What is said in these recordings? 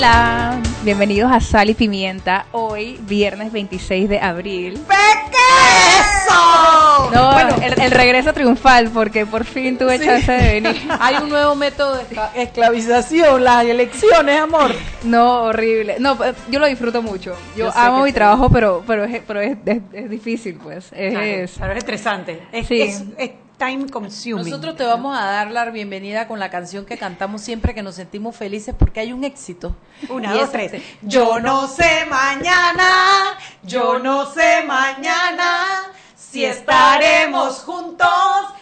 Hola, bienvenidos a Sal y Pimienta. Hoy, viernes 26 de abril. ¡Eso! No, el, el regreso triunfal, porque por fin tuve Sí. chance de venir. Hay un nuevo método de escla- esclavización, las elecciones, amor. No, horrible. No, pues, yo lo disfruto mucho. Yo, amo mi sí. trabajo, pero pero es, pero es, es- es difícil, pues. Es, Claro, es estresante. Es, Sí. Time consuming. Nosotros te vamos a dar la bienvenida con la canción que cantamos siempre que nos sentimos felices porque hay un éxito. Una, Y dos, es tres. este. Yo no sé mañana, yo no sé mañana si estaremos juntos,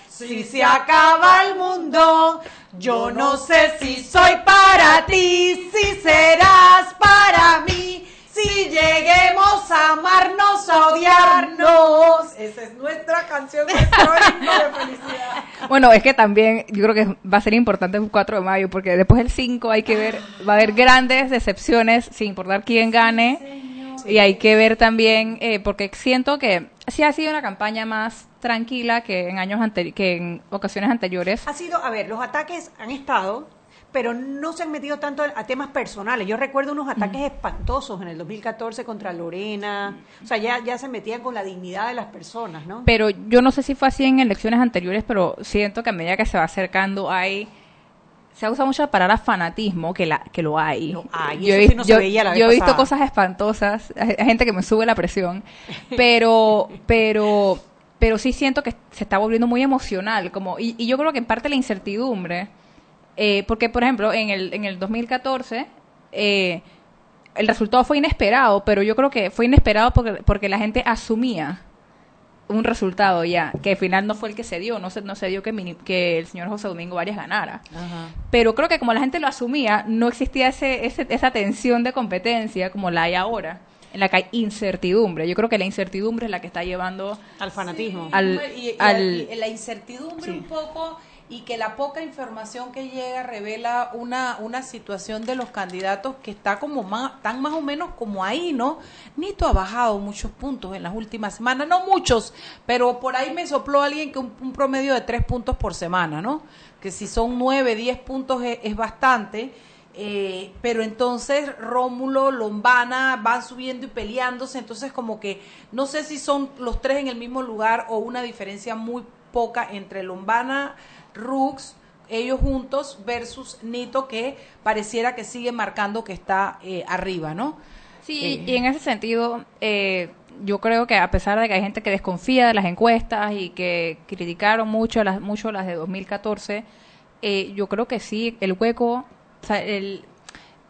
si se acaba el mundo. Yo no sé si soy para ti, si serás para mí, si lleguemos a amarnos, a odiarnos. Esa es nuestra canción histórica de felicidad. Bueno, es que también yo creo que va a ser importante el 4 de mayo, porque después del 5 hay que ver, va a haber grandes decepciones, sin importar quién gane. Y hay que ver también, eh, porque siento que sí ha sido una campaña más tranquila que en años anteri- que en ocasiones anteriores. Ha sido, a ver, los ataques han estado, pero no se han metido tanto a temas personales. Yo recuerdo unos ataques espantosos en el 2014 contra Lorena. O sea, ya, ya se metían con la dignidad de las personas, ¿no? Pero yo no sé si fue así en elecciones anteriores, pero siento que a medida que se va acercando hay se ha usado mucho la palabra fanatismo, que la que lo hay. Lo hay, yo he, sí no se yo- veía la vez yo he visto cosas espantosas, hay hay gente que me sube la presión, pero pero pero sí siento que se está volviendo muy emocional, como y, y yo creo que en parte la incertidumbre, eh, porque por ejemplo en el en el 2014 eh, el resultado fue inesperado, pero yo creo que fue inesperado porque, porque la gente asumía un resultado ya, que al final no fue el que se dio, no se, no se dio que, Mini- que el señor José Domingo Arias ganara. Pero creo que como la gente lo asumía, no existía ese, ese- esa tensión de competencia como la hay ahora, en la que hay incertidumbre. Yo creo que la incertidumbre es la que está llevando Al fanatismo. al- y, y- al- y la incertidumbre Sí. un poco y que la poca información que llega revela una, una situación de los candidatos que está como más, tan más o menos como ahí, ¿no? Nito ha bajado muchos puntos en las últimas semanas, no muchos, pero por ahí me sopló alguien que un, promedio de tres puntos por semana, ¿no? Que si son nueve, diez puntos es, es bastante. Eh, pero entonces Rómulo, Lombana van subiendo y peleándose, entonces como que no sé si son los tres en el mismo lugar o una diferencia muy poca entre Lombana, Rux, ellos juntos versus Nito que pareciera que sigue marcando que está eh, arriba, ¿no? Sí, y en ese sentido, eh, yo creo que a pesar de que hay gente que desconfía de las encuestas y que criticaron mucho las, mucho las de 2014, eh, yo creo que sí, el hueco, o sea, el,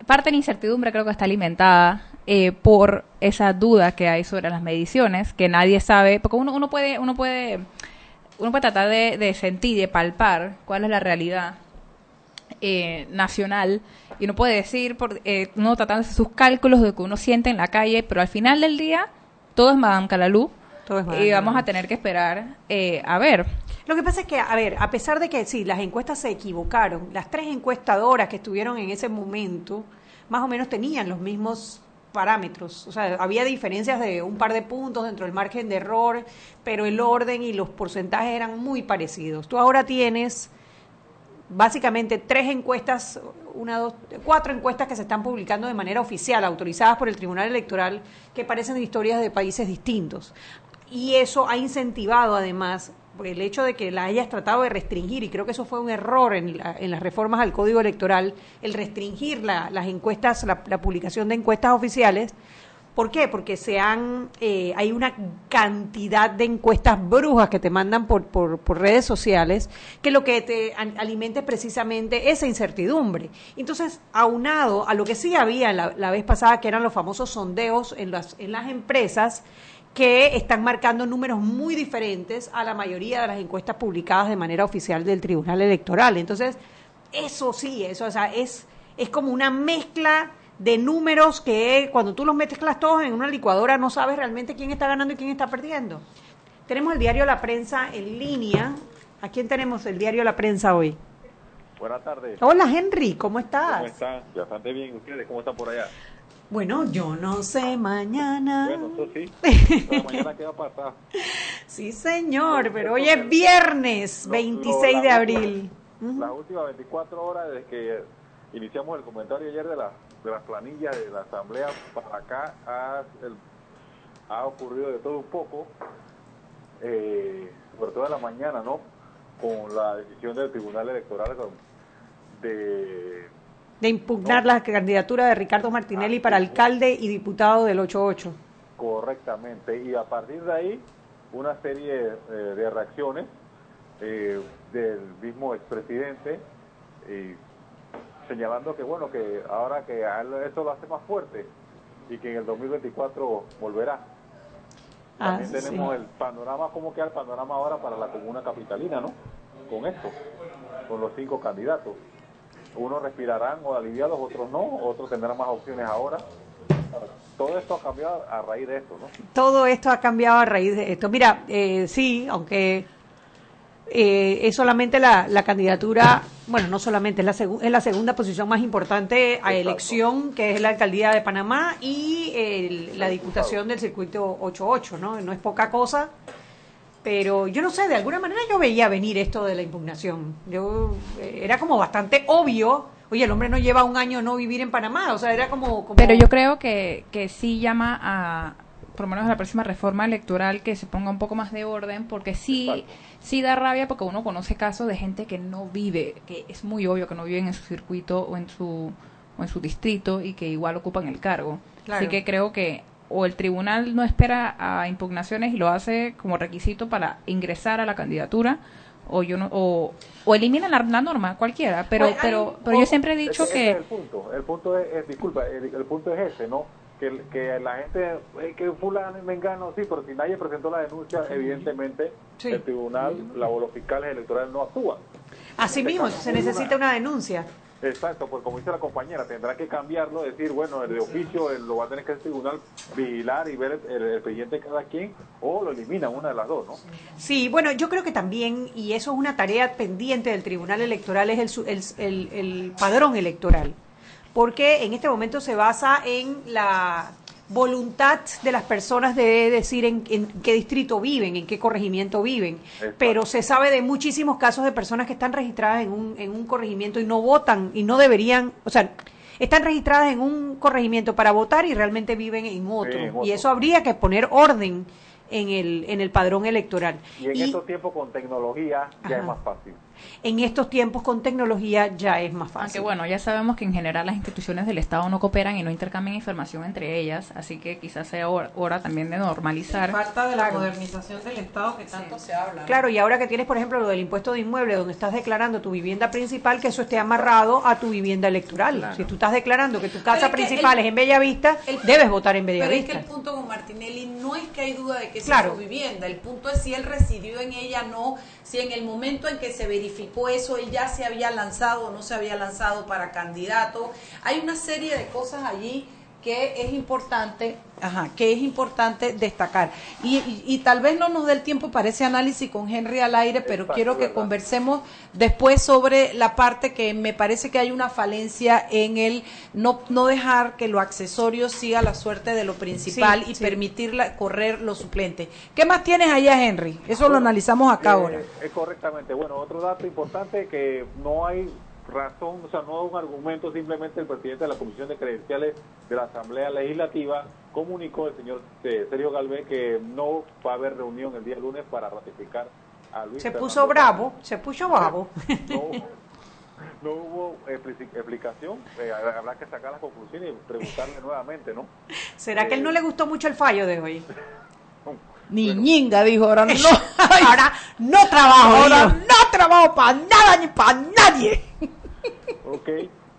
parte de la incertidumbre creo que está alimentada eh, por esa duda que hay sobre las mediciones, que nadie sabe, porque uno, uno puede, uno puede, uno puede tratar de, de sentir, de palpar cuál es la realidad eh, nacional y uno puede decir, por, eh, uno tratando de hacer sus cálculos de lo que uno siente en la calle, pero al final del día todo es Madame Calalú Todo es Madame y vamos Calalú. a tener que esperar eh, a ver. Lo que pasa es que, a ver, a pesar de que sí, las encuestas se equivocaron, las tres encuestadoras que estuvieron en ese momento más o menos tenían los mismos parámetros. O sea, había diferencias de un par de puntos dentro del margen de error, pero el orden y los porcentajes eran muy parecidos. Tú ahora tienes básicamente tres encuestas, una, dos, cuatro encuestas que se están publicando de manera oficial, autorizadas por el Tribunal Electoral, que parecen historias de países distintos. Y eso ha incentivado además el hecho de que la hayas tratado de restringir, y creo que eso fue un error en, la- en las reformas al Código Electoral, el restringir la- las encuestas, la, publicación de encuestas oficiales. ¿Por qué? Porque se han, eh, hay una cantidad de encuestas brujas que te mandan por, por, por redes sociales, que lo que te alimenta es precisamente esa incertidumbre. Entonces, aunado a lo que sí había la, la vez pasada, que eran los famosos sondeos en las, en las empresas, que están marcando números muy diferentes a la mayoría de las encuestas publicadas de manera oficial del Tribunal Electoral. Entonces, eso sí, eso, o sea, es, es como una mezcla de números que cuando tú los mezclas todos en una licuadora no sabes realmente quién está ganando y quién está perdiendo. Tenemos el diario La Prensa en línea. ¿A quién tenemos el diario La Prensa hoy? Buenas tardes. Hola Henry, ¿cómo estás? ¿Cómo están? Bastante bien. ¿Ustedes cómo están por allá? Bueno, yo no sé mañana. Bueno, eso sí. Pero mañana qué va a pasar. Sí, señor, pero hoy es viernes Lo- 26 lo- de abril. Las últimas 24 horas desde que iniciamos el comentario ayer de, la, de las planillas de la Asamblea para acá ha, el- ha ocurrido de todo un poco, eh, sobre todo en la mañana, ¿no? Con la decisión del Tribunal Electoral de De impugnar la candidatura de Ricardo Martinelli para alcalde y diputado del 88. Correctamente, y a partir de ahí una serie eh, de reacciones eh, del mismo expresidente eh, señalando que bueno, que ahora que eso lo hace más fuerte y que en el 2024 volverá. Ah, También sí. tenemos el panorama, ¿cómo queda el panorama ahora para la comuna capitalina, no? Con esto, con los cinco candidatos. Unos respirarán o aliviados, otros no, otros tendrán más opciones ahora. Todo esto ha cambiado a raíz de esto, ¿no? Todo esto ha cambiado a raíz de esto. Mira, eh, sí, aunque eh, es solamente la, la candidatura, bueno, no solamente, es la, es la segunda posición más importante a Exacto. elección, que es la alcaldía de Panamá y el- la diputación del circuito 88, ¿no? No es poca cosa, pero yo no sé, de alguna manera yo veía venir esto de la impugnación. Yo eh, Era como bastante obvio. Oye, el hombre no lleva un año no vivir en Panamá, o sea, era como... como- Pero yo creo que, que sí llama a, por lo menos a la próxima reforma electoral, que se ponga un poco más de orden, porque sí, Exacto. sí da rabia porque uno conoce casos de gente que no vive, que es muy obvio que no viven en su circuito o en su, o en su distrito y que igual ocupan el cargo. Claro. Así que creo que o el tribunal no espera a impugnaciones y lo hace como requisito para ingresar a la candidatura, o yo no, o, o elimina la, la norma, cualquiera, pero, pero, pero yo siempre he dicho ese que... es el punto. El punto es, es- disculpa, el, el punto es ese, ¿no? Que, que la gente, eh, que fulano y mengano, sí, pero si nadie presentó la denuncia, evidentemente Sí. el tribunal, la, o los fiscales electorales no actúan. Así mismo, se necesita una denuncia. Exacto, pues como dice la compañera, tendrá que cambiarlo, decir, bueno, el de oficio lo va a tener que el tribunal vigilar y ver el, expediente de cada quien, o lo eliminan, una de las dos, ¿no? Sí, bueno, yo creo que también, y eso es una tarea pendiente del Tribunal Electoral, es el, el- el padrón electoral, porque en este momento se basa en la voluntad de las personas de decir en, en qué distrito viven, en qué corregimiento viven, Exacto. pero se sabe de muchísimos casos de personas que están registradas en un, en un corregimiento y no votan y no deberían, o sea, están registradas en un corregimiento para votar y realmente viven en otro. en otro. Y eso habría que poner orden en el, en el padrón electoral. Y en Y estos tiempos con tecnología ya Ajá. es más fácil. En estos tiempos con tecnología ya es más Aunque fácil. bueno, ya sabemos que en general las instituciones del Estado no cooperan y no intercambian información entre ellas, así que quizás sea hora, también de normalizar. Falta de la Claro. modernización del Estado que tanto se habla. ¿no? Claro, y ahora que tienes, por ejemplo, lo del impuesto de inmueble, donde estás declarando tu vivienda principal, que eso esté amarrado a tu vivienda electoral. Si tú estás declarando que tu casa es que principal el- es en Bellavista, el- debes votar en Pero es que Bellavista. el punto con Martinelli no es que hay duda de que Claro. sea su vivienda, el punto es si él residió en ella, no, si en el momento en que se verificó eso, él ya se había lanzado o no se había lanzado para candidato. Hay una serie de cosas allí que es importante, ajá, que es importante destacar. Y, y- y tal vez no nos dé el tiempo para ese análisis con Henry al aire, pero Exacto, quiero que ¿verdad? conversemos después sobre la parte que me parece que hay una falencia en el no, no dejar que lo accesorio siga la suerte de lo principal Sí, y sí. permitirla correr los suplentes. ¿Qué más tienes allá, Henry? Eso lo analizamos acá Eh, ahora. eh, correctamente. Bueno, otro dato importante que no hay razón, o sea, no un argumento, simplemente el presidente de la Comisión de Credenciales de la Asamblea Legislativa comunicó el señor eh, Sergio Galvez que no va a haber reunión el día lunes para ratificar a Luis Se Fernando puso bravo, se puso bravo. no, hubo- no hubo expli- explicación, eh, habrá que sacar las conclusiones y preguntarle nuevamente, ¿no? ¿Será que a él no le gustó mucho el fallo de hoy? Ni ñinga, dijo, ahora no. Ahora no trabajo, ahora no trabajo para nada ni para nadie. Ok,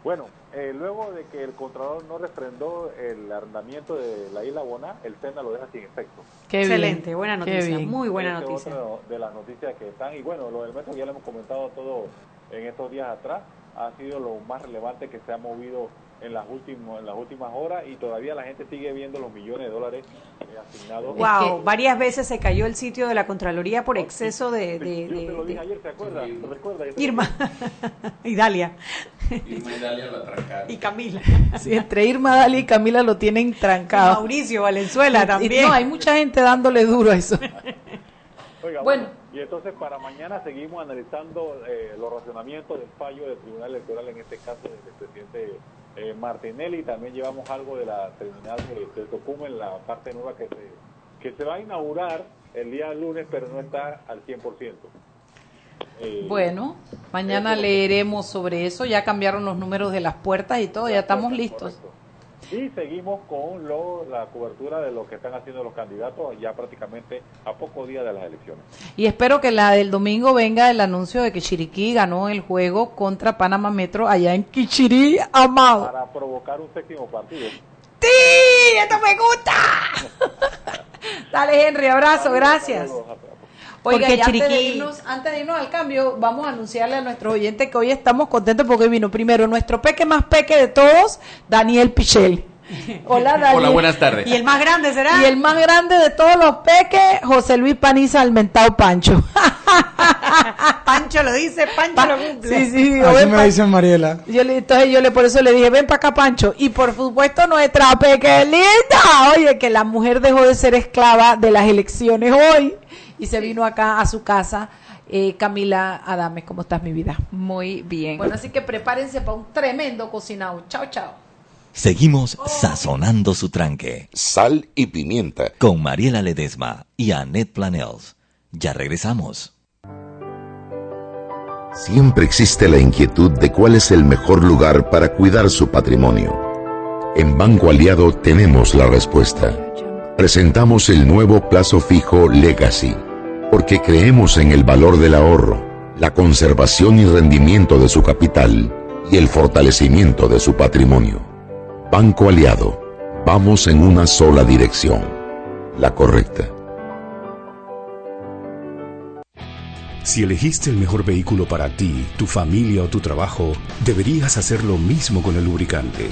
bueno, eh, luego de que el Contralor no refrendó el arrendamiento de la isla Boná, el SENA lo deja sin efecto. Qué Excelente, bien, buena noticia, muy buena Esa es noticia. otra de las noticias que están, y bueno, lo del metro ya lo hemos comentado todo en estos días atrás. ha sido lo más relevante que se ha movido en las últimas en las últimas horas y todavía la gente sigue viendo los millones de dólares eh, asignados. Wow, varias veces se cayó el sitio de la Contraloría por exceso de... de, Yo de- te lo de- dije ayer, ¿te acuerdas? ¿Te recuerdas? Irma y Dalia Irma y Dalia lo atracaron. y Camila. Sí, entre Irma Dali y Camila lo tienen Y trancado. Mauricio Valenzuela Y- también. No, hay mucha gente dándole duro a eso. Oiga, Bueno. bueno. y entonces para mañana seguimos analizando eh, los razonamientos del fallo del Tribunal Electoral, en este caso del presidente eh, Martinelli. También llevamos algo de la terminal de, de Tocumen, la parte nueva que se, que se va a inaugurar el día lunes, pero no está al 100%. Eh, Bueno, mañana Eso. leeremos sobre eso. Ya cambiaron los números de las puertas y todo, ya estamos listos. correcto. Y seguimos con lo, la cobertura de lo que están haciendo los candidatos ya prácticamente a pocos días de las elecciones. Y espero que la del domingo venga el anuncio de que Chiriquí ganó el juego contra Panamá Metro allá en Quichirí, amado. Para provocar un séptimo partido. ¡Sí! ¡Esto me gusta! Dale, Henry, abrazo, gracias. Oiga, Porque y antes de, irnos, antes de irnos al cambio, vamos a anunciarle a nuestros oyentes que hoy estamos contentos porque vino primero nuestro peque más peque de todos, Daniel Pichel. Hola, Daniel. Hola, buenas tardes. Y el más grande será. Y el más grande de todos los peques, José Luis Paniza Almentado Pancho. Pancho lo dice, Pancho lo cumple. Sí, sí, Así ven me dicen Mariela. Yo le, entonces yo le por eso le dije, ven para acá, Pancho. Y por supuesto, nuestra pequeñita. Oye, que la mujer dejó de ser esclava de las elecciones hoy y se vino acá a su casa. Eh, Camila Adames, ¿cómo estás, mi vida? Muy bien. Bueno, así que prepárense para un tremendo cocinado. Chao, chao. Seguimos sazonando su tranque. Sal y pimienta. Con Mariela Ledesma y Annette Planels. Ya regresamos. Siempre existe la inquietud de cuál es el mejor lugar para cuidar su patrimonio. En Banco Aliado tenemos la respuesta. Presentamos el nuevo plazo fijo Legacy, porque creemos en el valor del ahorro, la conservación y rendimiento de su capital y el fortalecimiento de su patrimonio. Banco Aliado, vamos en una sola dirección, la correcta. Si elegiste el mejor vehículo para ti, tu familia o tu trabajo, deberías hacer lo mismo con el lubricante.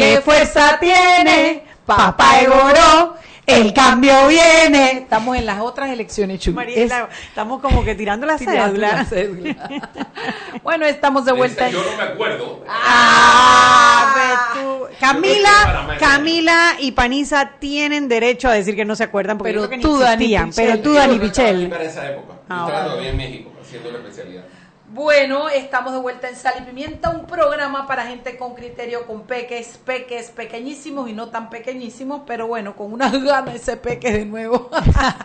¿Qué fuerza tiene papá Egoro? el cambio viene. Estamos en las otras elecciones, Chuy. Mariela, estamos como que tirando la cédula. bueno, estamos de vuelta. Yo no me acuerdo. Ah, tú. Camila, Camila y Panisa tienen derecho a decir que no se acuerdan porque Pero yo creo que tú, ni Dani existían. Pichel. Pero tú, Yo Dani no estaba aquí Pichel. para esa época. Ah, Yo estaba bueno. todavía en México haciendo la especialidad. Bueno, estamos de vuelta en Sal y Pimienta, un programa para gente con criterio, con peques, peques pequeñísimos y no tan pequeñísimos, pero bueno, con unas ganas ese peque de nuevo.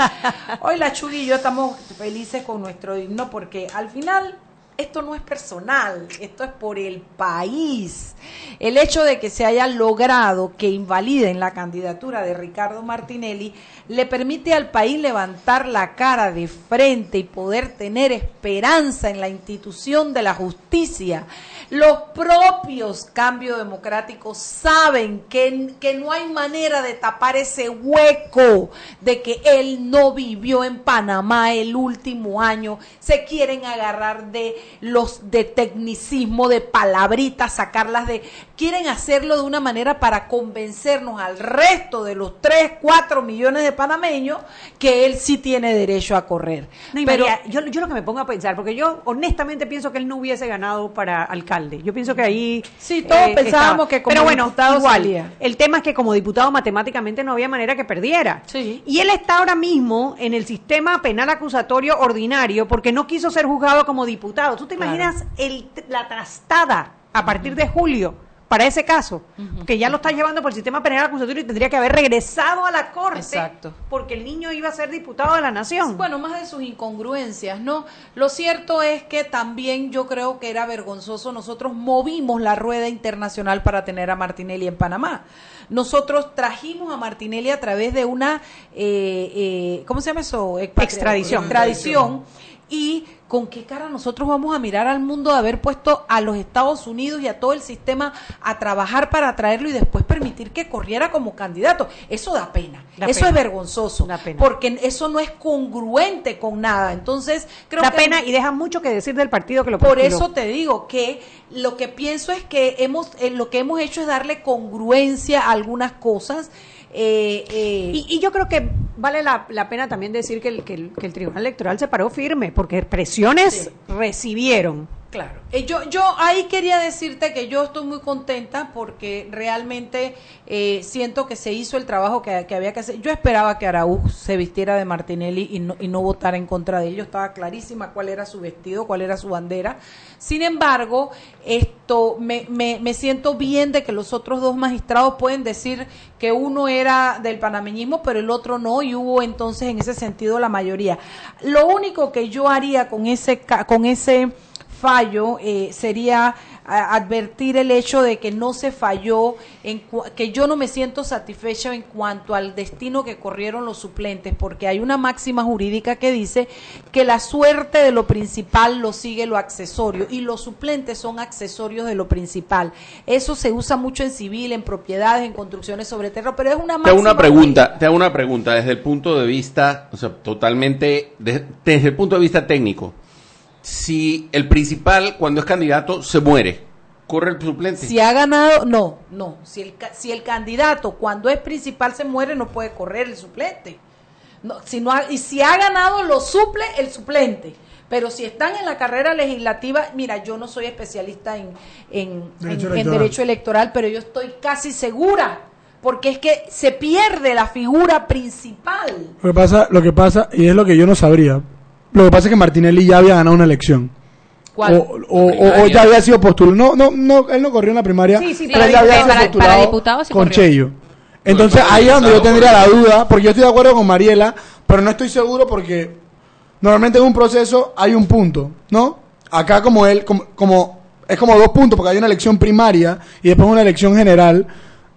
Hoy la Chuy y yo estamos felices con nuestro himno porque al final esto no es personal, esto es por el país. El hecho de que se haya logrado que invaliden la candidatura de Ricardo Martinelli le permite al país levantar la cara de frente y poder tener esperanza en la institución de la justicia. Los propios cambios democráticos saben que, que no hay manera de tapar ese hueco de que él no vivió en Panamá el último año. Se quieren agarrar de los de tecnicismo, de palabritas, sacarlas de... Quieren hacerlo de una manera para convencernos al resto de los 3, 4 millones de panameños que él sí tiene derecho a correr. No, Pero María, yo, yo lo que me pongo a pensar, porque yo honestamente pienso que él no hubiese ganado para alcalde. Yo pienso que ahí. eh, Sí, todos pensábamos estaba. que como Pero bueno, diputado igual, salía. El tema es que como diputado matemáticamente no había manera que perdiera. Y él está ahora mismo en el sistema penal acusatorio ordinario porque no quiso ser juzgado como diputado. ¿Tú te Claro. imaginas el, la trastada a partir de julio? Para ese caso, que ya lo está llevando por el sistema penal acusatorio y tendría que haber regresado a la corte Exacto. porque el niño iba a ser diputado de la nación. Bueno, más de sus incongruencias, ¿no? Lo cierto es que también yo creo que era vergonzoso. Nosotros movimos la rueda internacional para tener a Martinelli en Panamá. Nosotros trajimos a Martinelli a través de una, eh, eh, ¿cómo se llama eso? Extradición. Extradición. Y con qué cara nosotros vamos a mirar al mundo de haber puesto a los Estados Unidos y a todo el sistema a trabajar para traerlo y después permitir que corriera como candidato. Eso da pena. Da eso pena. es vergonzoso. Porque eso no es congruente con nada. Entonces, creo da que pena y deja mucho que decir del partido que lo por postuló. eso te digo que lo que pienso es que hemos eh, lo que hemos hecho es darle congruencia a algunas cosas. Eh, eh, Y, y yo creo que vale la, la pena también decir que el, que, el, que el Tribunal Electoral se paró firme, porque presiones recibieron. Claro. Eh, yo, yo ahí quería decirte que yo estoy muy contenta porque realmente eh, siento que se hizo el trabajo que, que había que hacer. Yo esperaba que Araúz se vistiera de Martinelli y no, y no votara en contra de ellos. Estaba clarísima cuál era su vestido, cuál era su bandera. Sin embargo, esto me, me, me siento bien de que los otros dos magistrados pueden decir que uno era del panameñismo, pero el otro no, y hubo entonces en ese sentido la mayoría. Lo único que yo haría con ese, con ese fallo eh, sería advertir el hecho de que no se falló, en que yo no me siento satisfecha en cuanto al destino que corrieron los suplentes, porque hay una máxima jurídica que dice que la suerte de lo principal lo sigue lo accesorio y los suplentes son accesorios de lo principal. Eso se usa mucho en civil, en propiedades, en construcciones sobre terreno, pero es una Te máxima hago una pregunta, te hago una pregunta desde el punto de vista, o sea, totalmente, de- desde el punto de vista técnico. Si el principal, cuando es candidato, se muere, corre el suplente. Si ha ganado, no, no. Si el, ca- si el candidato cuando es principal se muere, no puede correr el suplente. No, si no ha- y si ha ganado, lo suple el suplente. Pero si están en la carrera legislativa, mira, yo no soy especialista en, en, Derecho en- en electoral. derecho electoral, pero yo estoy casi segura, porque es que se pierde la figura principal. Lo que pasa, lo que pasa, y es lo que yo no sabría, lo que pasa es que Martinelli ya había ganado una elección. ¿Cuál? O, o- o- o ya había sido postulado. No, no, no, él no corrió en la primaria, Sí, sí, pero él ya había diputado- sido para- postulado para diputado sí con corrió. Cheyo. Entonces ahí es donde yo tendría la duda, porque yo estoy de acuerdo con Mariela, pero no estoy seguro porque normalmente en un proceso hay un punto, ¿no? Acá como él, como, como es como dos puntos, porque hay una elección primaria y después una elección general.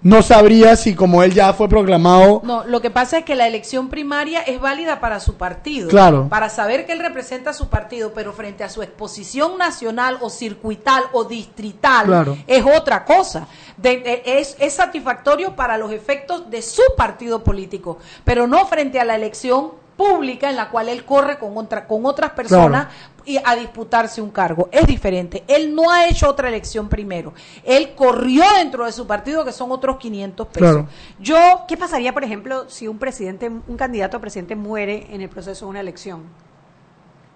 No sabría si como él ya fue proclamado No, lo que pasa es que la elección primaria es válida para su partido. Claro. Para saber que él representa a su partido, pero frente a su exposición nacional o circuital o distrital Claro. es otra cosa. De- de- es, es satisfactorio para los efectos de su partido político, pero no frente a la elección pública en la cual él corre con, otra, con otras personas y a disputarse un cargo. Es diferente. Él no ha hecho otra elección primero. Él corrió dentro de su partido, que son otros 500 pesos. Claro. Yo, ¿Qué pasaría, por ejemplo, si un presidente, un candidato a presidente muere en el proceso de una elección?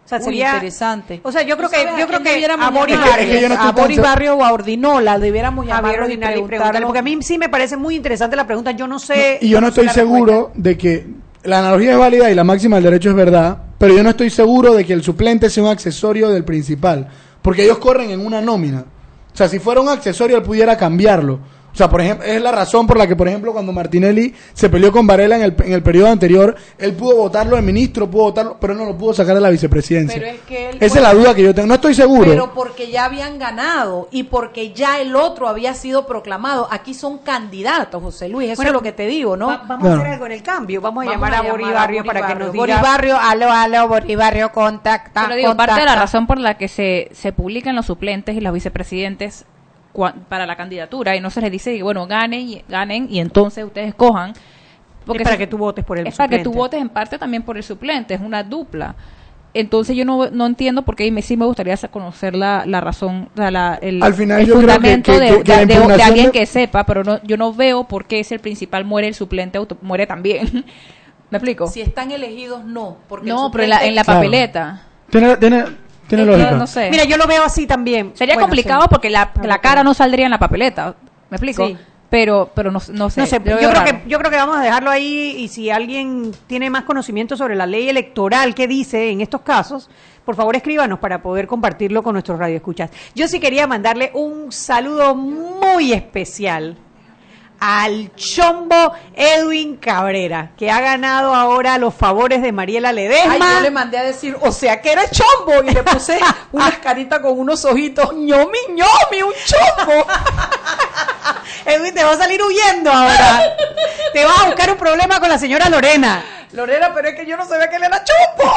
O sea, Uy, sería interesante. O sea, yo creo ¿Tú que yo a creo que debiéramos a Boris yo no a Boris Barrio o a Ordinola debiéramos Javier llamarlos y preguntarle, porque a mí sí me parece muy interesante la pregunta. Yo no sé. Y yo no estoy seguro de que la analogía es válida y la máxima del derecho es verdad, pero yo no estoy seguro de que el suplente sea un accesorio del principal, porque ellos corren en una nómina. O sea, si fuera un accesorio, él pudiera cambiarlo. O sea, por ejemplo, es la razón por la que, por ejemplo, cuando Martinelli se peleó con Varela en el, en el periodo anterior, él pudo votarlo de ministro, pudo votarlo, pero no lo pudo sacar de la vicepresidencia. Pero es que él Esa es la duda que yo tengo. No estoy seguro. Pero porque ya habían ganado y porque ya el otro había sido proclamado. Aquí son candidatos, José Luis. Eso Bueno, es lo que te digo, ¿no? Va- vamos a hacer algo en el cambio. Vamos a Vamos llamar a, Boris llamar Barrio Boris para que nos diga. Boris Barrio, aló, aló, Boris Barrio, contacta. Pero digo, parte de la contacta. razón por la que se, se publican los suplentes y los vicepresidentes para la candidatura y no se les dice, bueno, ganen y, ganen y entonces ustedes escojan. Es para que tú votes por el Es para que tú suplente. votes en parte también por el suplente, es una dupla. Entonces yo no, no entiendo por qué y me, sí me gustaría conocer la, la razón, o sea, la- el, Al final el yo creo que- fundamento que- de, que- de- de- de alguien de- que sepa, pero no, yo no veo por qué si el principal muere, el suplente auto- muere también. ¿Me explico? Si están elegidos, no. Porque el no, pero en la, suplente- en la Claro. papeleta. Tiene, tiene, tiene lógica. no sé. Mira, yo lo veo así también. Sería Bueno, complicado sí. porque la, la cara no saldría en la papeleta. ¿Me explico? Sí. Pero, pero no, no sé. No sé, yo creo, raro. que, yo creo que vamos a dejarlo ahí y si alguien tiene más conocimiento sobre la ley electoral que dice en estos casos, por favor escríbanos para poder compartirlo con nuestros radioescuchas. Yo sí quería mandarle un saludo muy especial al chombo Edwin Cabrera, que ha ganado ahora los favores de Mariela Ledesma. Ay, yo le mandé a decir, o sea que eres chombo, y le puse unas caritas con unos ojitos, ñomi, ñomi, un chombo. Edwin, te va a salir huyendo ahora. te vas a buscar un problema con la señora Lorena. Lorena, pero es que yo no sabía que él era chombo.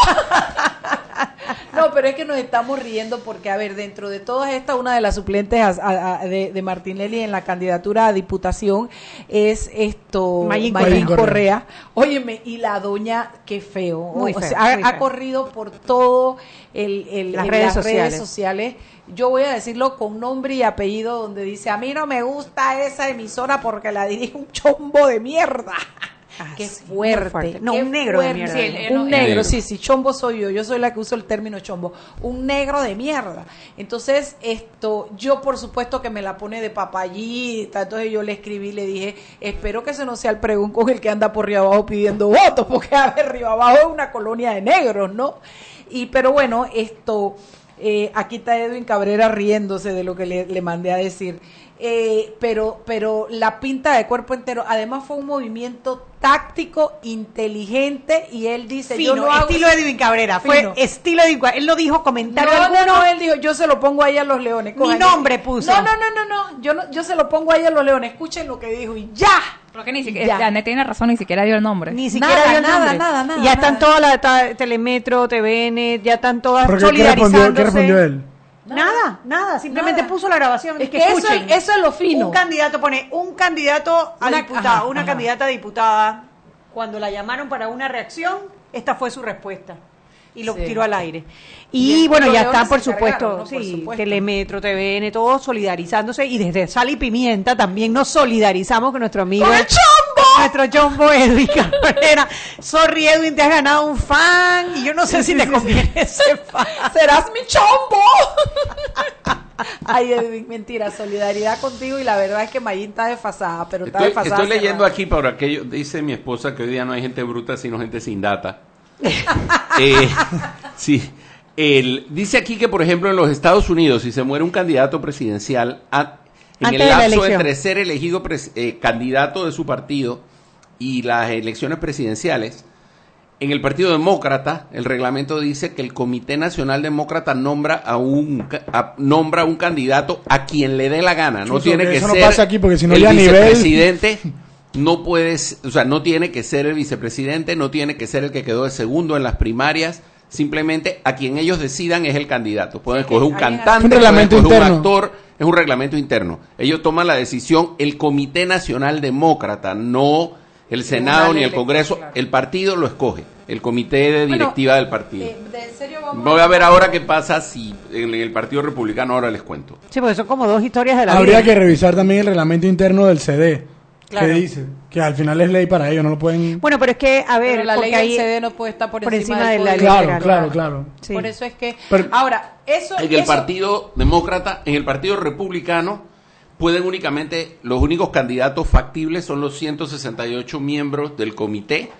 no, pero es que nos estamos riendo porque, a ver, dentro de todas estas, una de las suplentes a- a- a- de, de Martinelli en la candidatura a diputación es esto, Mayín Correa. Correa. Óyeme, y la doña, qué feo. Muy O sea, ha, muy ha feo. corrido por todo el, el- Las redes las sociales. redes sociales. Yo voy a decirlo con nombre y apellido, donde dice, a mí no me gusta esa emisora porque la dirige un chombo de mierda. Qué Ah, sí, muy fuerte. fuerte. No, qué un negro de mierda. Sí, un Negro. sí, sí, chombo soy yo, yo soy la que uso el término chombo, un negro de mierda. Entonces, esto, yo por supuesto que me la pone de papayita, entonces yo le escribí, le dije, espero que ese no sea el pregón con el que anda por Río Abajo pidiendo votos, porque a ver, Río Abajo es una colonia de negros, ¿no? Y, pero bueno, esto, eh, aquí está Edwin Cabrera riéndose de lo que le, le mandé a decir. Eh, pero, pero la pinta de cuerpo entero, además fue un movimiento táctico, inteligente, y él dice, yo Fino, lo hago estilo Edwin Cabrera. Fue Fino. estilo Edwin Cabrera. Él no dijo comentario no, alguno. no, no, él dijo, yo se lo pongo ahí a los leones. Mi nombre puso. No, no, no, no, no, yo no, yo se lo pongo ahí a los leones. Escuchen lo que dijo y ya. Porque ni siquiera, Ya. Tiene razón, ni siquiera dio el nombre. Ni siquiera Nada, dio el nada, nombre. nada, nada, Ya están nada. todas las Telemetro, TVN, ya están todas ¿Pero qué- qué respondió, solidarizándose. qué respondió él? Nada, nada, simplemente Nada. puso la grabación. Es que eso es- eso es lo fino. Un candidato pone, un candidato a Una- ajá, una ajá. candidata a diputada, cuando la llamaron para una reacción, esta fue su respuesta. Y lo Sí. tiró al aire. Y Y, bueno, ya está, por supuesto, sí, supuesto. Telemetro, TVN, todos solidarizándose. Y desde Sal y Pimienta también nos solidarizamos con nuestro amigo. ¡Con el Nuestro chombo Edwin Cabrera. Sorry, Edwin, te has ganado un fan. Y yo no sé si te conviene ese fan. Serás mi chombo. Ay, Edwin, mentira, solidaridad contigo y la verdad es que Mayín está desfasada, pero está Estoy, desfasada. estoy leyendo aquí por aquello, dice mi esposa que hoy día no hay gente bruta, sino gente sin data. Eh, sí. El, dice aquí que, por ejemplo, en los Estados Unidos, si se muere un candidato presidencial, a- en Antes el de la lapso elección. entre ser elegido pres- eh, candidato de su partido y las elecciones presidenciales, en el Partido Demócrata, el reglamento dice que el Comité Nacional Demócrata nombra a un a- nombra a un candidato a quien le dé la gana. No Eso tiene que- que eso no ser pasa aquí, porque si no el ya a nivel- vicepresidente. No puedes, o sea, no tiene que ser el vicepresidente, no tiene que ser el que quedó de segundo en las primarias. Simplemente a quien ellos decidan es el candidato. Pueden escoger un cantante, Un reglamento pueden escoger un interno. actor, es un reglamento interno. Ellos toman la decisión, el Comité Nacional Demócrata, no el Senado ni el Congreso, claro. el partido lo escoge, el comité de Bueno, directiva del partido. Eh, de- en serio vamos Voy a ver ahora qué pasa si en el Partido Republicano ahora les cuento. Sí, porque son como dos historias de la Habría vida. que revisar también el reglamento interno del CD. Claro. Que dice que al final es ley para ellos, no lo pueden. Bueno, pero es que, a ver, Pero la ley del CD no puede estar por, por encima, de la ley Claro, claro, claro. Sí. Por eso es que Pero- ahora eso En el eso- Partido Demócrata, en el Partido Republicano, pueden únicamente, los únicos candidatos factibles son los 168 miembros del comité,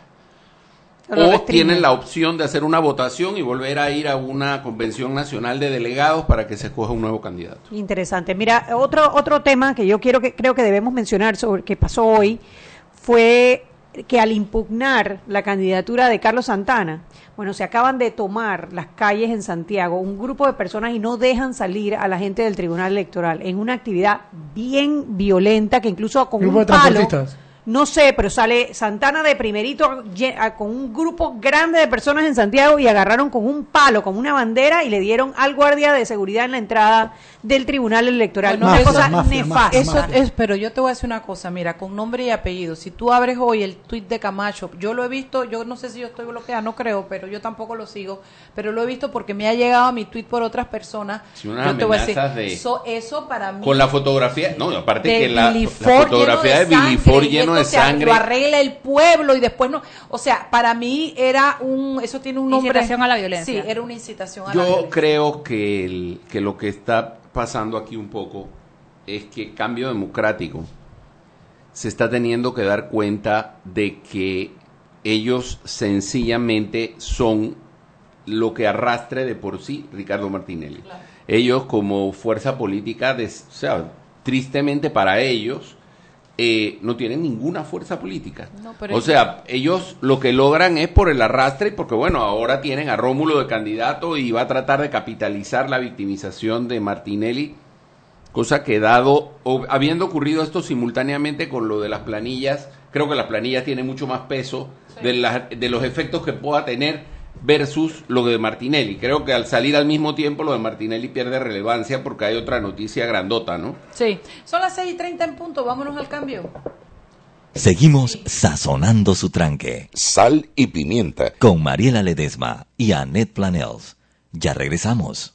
Lo o tienen la opción de hacer una votación y volver a ir a una convención nacional de delegados para que se escoja un nuevo candidato. Interesante. Mira, otro otro tema que yo quiero que creo que debemos mencionar sobre que pasó hoy fue que al impugnar la candidatura de Carlos Santana, bueno, se acaban de tomar las calles en Santiago un grupo de personas y no dejan salir a la gente del Tribunal Electoral en una actividad bien violenta que incluso con Grupo un de palo transportistas. No sé, pero sale Santana de primerito con un grupo grande de personas en Santiago y agarraron con un palo, con una bandera y le dieron al guardia de seguridad en la entrada del Tribunal Electoral. Bueno, una eso- cosa mafia, nefasta. Eso es, pero yo te voy a decir una cosa, mira, con nombre y apellido. Si tú abres hoy el tuit de Camacho, yo lo he visto, yo no sé si yo estoy bloqueada, no creo, pero yo tampoco lo sigo, pero lo he visto porque me ha llegado a mi tuit por otras personas. Sí, unas yo te voy a decir, amenazas de- eso, eso para mí. Con la fotografía, no, aparte de que la, fotografía de, lleno Billy Ford lleno de se ar- sangre. Lo arregla el pueblo y después no. O sea, para mí era un. Eso tiene un nombre. Incitación a la violencia. Sí, era una incitación a la Yo violencia. creo que, el- que lo que está pasando aquí un poco es que cambio democrático se está teniendo que dar cuenta de que ellos sencillamente son lo que arrastre de por sí Ricardo Martinelli. Ellos como fuerza política, de- o sea, tristemente para ellos, eh, no tienen ninguna fuerza política. No, o sea, ellos lo que logran es por el arrastre, porque bueno, ahora tienen a Rómulo de candidato y va a tratar de capitalizar la victimización de Martinelli, cosa que dado, o- habiendo ocurrido esto simultáneamente con lo de las planillas, creo que las planillas tienen mucho más peso de, de los efectos que pueda tener versus lo de Martinelli. Creo que al salir al mismo tiempo lo de Martinelli pierde relevancia porque hay otra noticia grandota, ¿no? Sí. Son las 6 y 30 en punto, vámonos al cambio. Seguimos sazonando su tranque. Sal y pimienta. Con Mariela Ledesma y Annette Planels. Ya regresamos.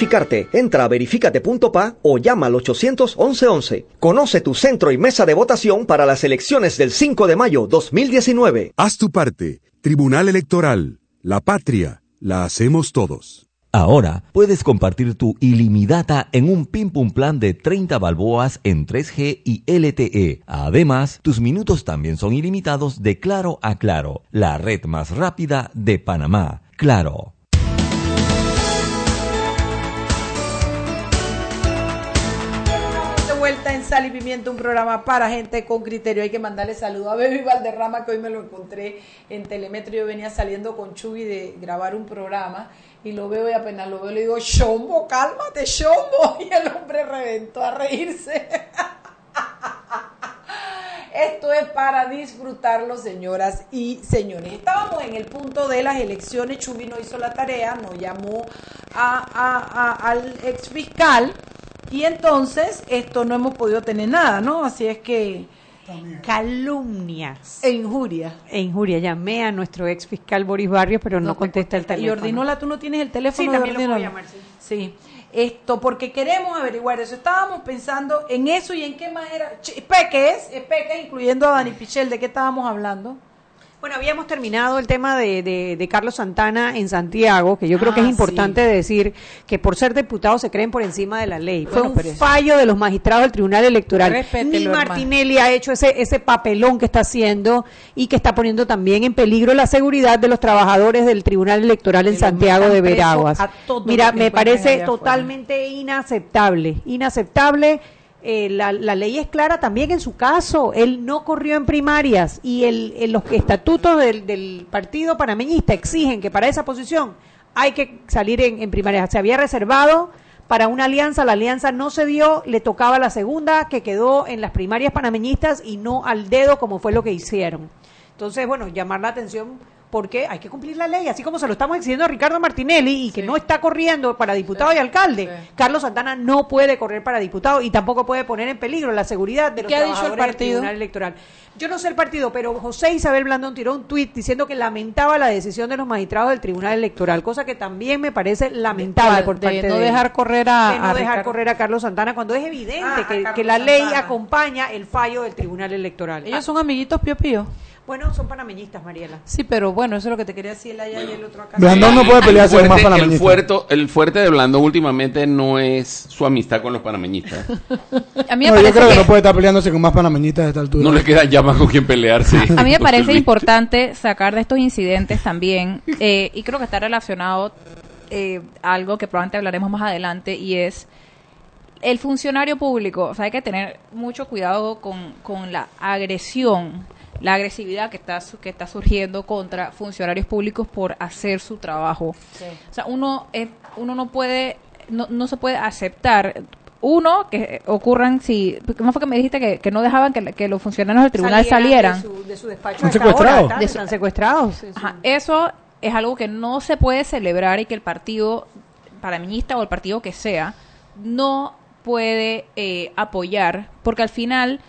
Verificarte. Entra a verificate.pa o llama al 811 Conoce tu centro y mesa de votación para las elecciones del 5 de mayo 2019. Haz tu parte. Tribunal Electoral. La patria. La hacemos todos. Ahora puedes compartir tu ilimitada en un Pim Pum Plan de 30 balboas en 3G y LTE. Además, tus minutos también son ilimitados de Claro a Claro, la red más rápida de Panamá. Claro. En Sal y Pimiento, un programa para gente con criterio. Hay que mandarle saludo a Baby Valderrama, que hoy me lo encontré en Telemetro. Yo venía saliendo con Chubi de grabar un programa y lo veo y apenas lo veo le digo, Chombo, cálmate, Chombo. Y el hombre reventó a reírse. Esto es para disfrutarlo, señoras y señores. Estábamos en el punto de las elecciones. Chubi no hizo la tarea, nos llamó a- al ex fiscal y entonces esto no hemos podido tener nada, ¿no? Así es que Calumnias. E injuria. E injuria. Llamé a nuestro ex fiscal Boris Barrios, pero no, contesta el teléfono. Y Ordinola, tú no tienes el teléfono Sí, de también lo puedo llamar, sí. Sí. Esto, porque queremos averiguar eso. Estábamos pensando en eso y en qué manera. Ch- Peques, Peques, incluyendo a Dani Pichel, ¿de qué estábamos hablando? Bueno, habíamos terminado el tema de, de- de Carlos Santana en Santiago, que yo creo que es Ah, importante decir que por ser diputados se creen por encima de la ley. Fue Bueno, un pero eso- fallo de los magistrados del Tribunal Electoral. Respételo, Ni hermano. Martinelli ha hecho ese, ese papelón que está haciendo y que está poniendo también en peligro la seguridad de los trabajadores del Tribunal Electoral en Santiago de Veraguas. Mira, me parece afuera. totalmente inaceptable, inaceptable. Eh, la, la ley es clara también en su caso. Él no corrió en primarias y el, el- los estatutos del, del partido panameñista exigen que para esa posición hay que salir en, en primarias. Se había reservado para una alianza, la alianza no se dio, le tocaba la segunda que quedó en las primarias panameñistas y no al dedo como fue lo que hicieron. Entonces, bueno, llamar la atención porque hay que cumplir la ley, así como se lo estamos exigiendo a Ricardo Martinelli y que no está corriendo para diputado y alcalde. Carlos Santana no puede correr para diputado y tampoco puede poner en peligro la seguridad de los ¿Qué ha dicho el trabajadores del? Tribunal Electoral. Yo no sé el partido, pero José Isabel Blandón tiró un tuit diciendo que lamentaba la decisión de los magistrados del Tribunal Electoral, cosa que también me parece lamentable por De parte no de dejar correr a- de no a dejar Ricardo. correr a Carlos Santana cuando es evidente Ah, que, la ley acompaña el fallo del Tribunal Electoral. Ellos son amiguitos pío pío. Bueno, son panameñistas, Mariela. Sí, pero bueno, eso es lo que te quería decir allá y el otro acá. Blandón no puede pelearse el con más fuerte, el, panameñistas. fuerte, el fuerte de Blandón últimamente no es su amistad con los panameñistas. A mí me No, yo parece creo que, que- no puede estar peleándose con más panameñistas a esta altura. No le queda ya más con quien pelearse. A mí me parece importante sacar de estos incidentes también, eh, y creo que está relacionado eh, a algo que probablemente hablaremos más adelante, y es el funcionario público. O sea, hay que tener mucho cuidado con, con la agresión, la agresividad que está, su- que está surgiendo contra funcionarios públicos por hacer su trabajo. O sea, uno, es- uno no puede, no, no se puede aceptar. Uno, que ocurran si... ¿Cómo fue que me dijiste que, que no dejaban que, que los funcionarios del tribunal salieran? De su, de su despacho ¿Están secuestrados? hora, están- están secuestrados. Ajá, eso es algo que no se puede celebrar y que el partido panameñista o el partido que sea no puede eh, apoyar, porque al final